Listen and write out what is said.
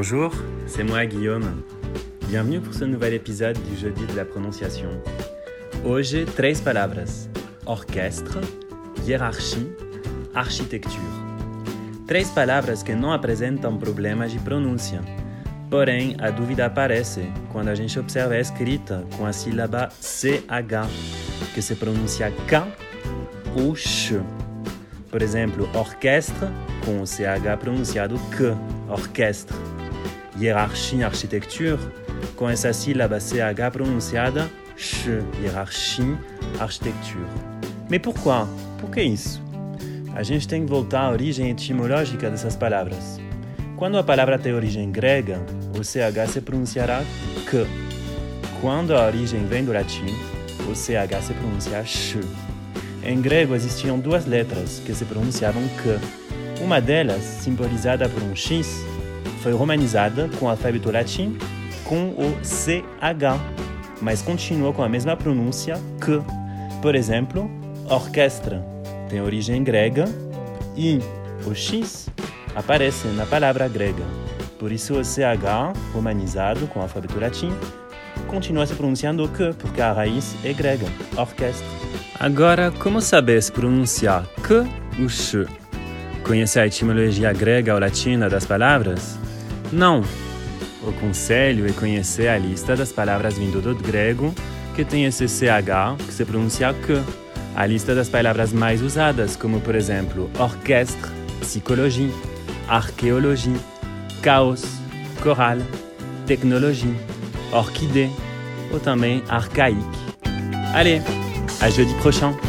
Bonjour, c'est moi Guillaume. Bienvenue pour ce nouvel épisode du Jeudi de la prononciation. Hoje, três palavras: orquestre, hierarchie, architecture. Três palavras que não apresentam problemas de pronúncia. Porém, a dúvida aparece quando a gente observa a escrita com a sílaba CH, que se pronuncia K ou Ch. Por exemplo, orquestre com o CH pronunciado K, orquestre. Hiérarchie, architecture, com essa sílaba CH pronunciada Ch, hiérarchie, architecture. Mas por quê? Por que isso? A gente tem que voltar à origem etimológica dessas palavras. Quando a palavra tem origem grega, o CH se pronunciará K. Quando a origem vem do latim, o CH se pronuncia Ch. Em grego existiam duas letras que se pronunciavam K. Uma delas, simbolizada por um X, foi romanizada com o alfabeto latim com o CH, mas continuou com a mesma pronúncia K. Por exemplo, orquestra tem origem grega e o X aparece na palavra grega. Por isso o CH, romanizado com o alfabeto latim, continua se pronunciando K, porque a raiz é grega, orquestra. Agora, como saber se pronunciar K ou Ch? Conhecer a etimologia grega ou latina das palavras? Não! O conselho é conhecer a lista das palavras vindo do grego que tem esse CH que se pronuncia K. A lista das palavras mais usadas, como por exemplo orquestre, psicologia, arqueologia, caos, coral, tecnologia, orquídée ou também archaïque. Allez, à jeudi prochain!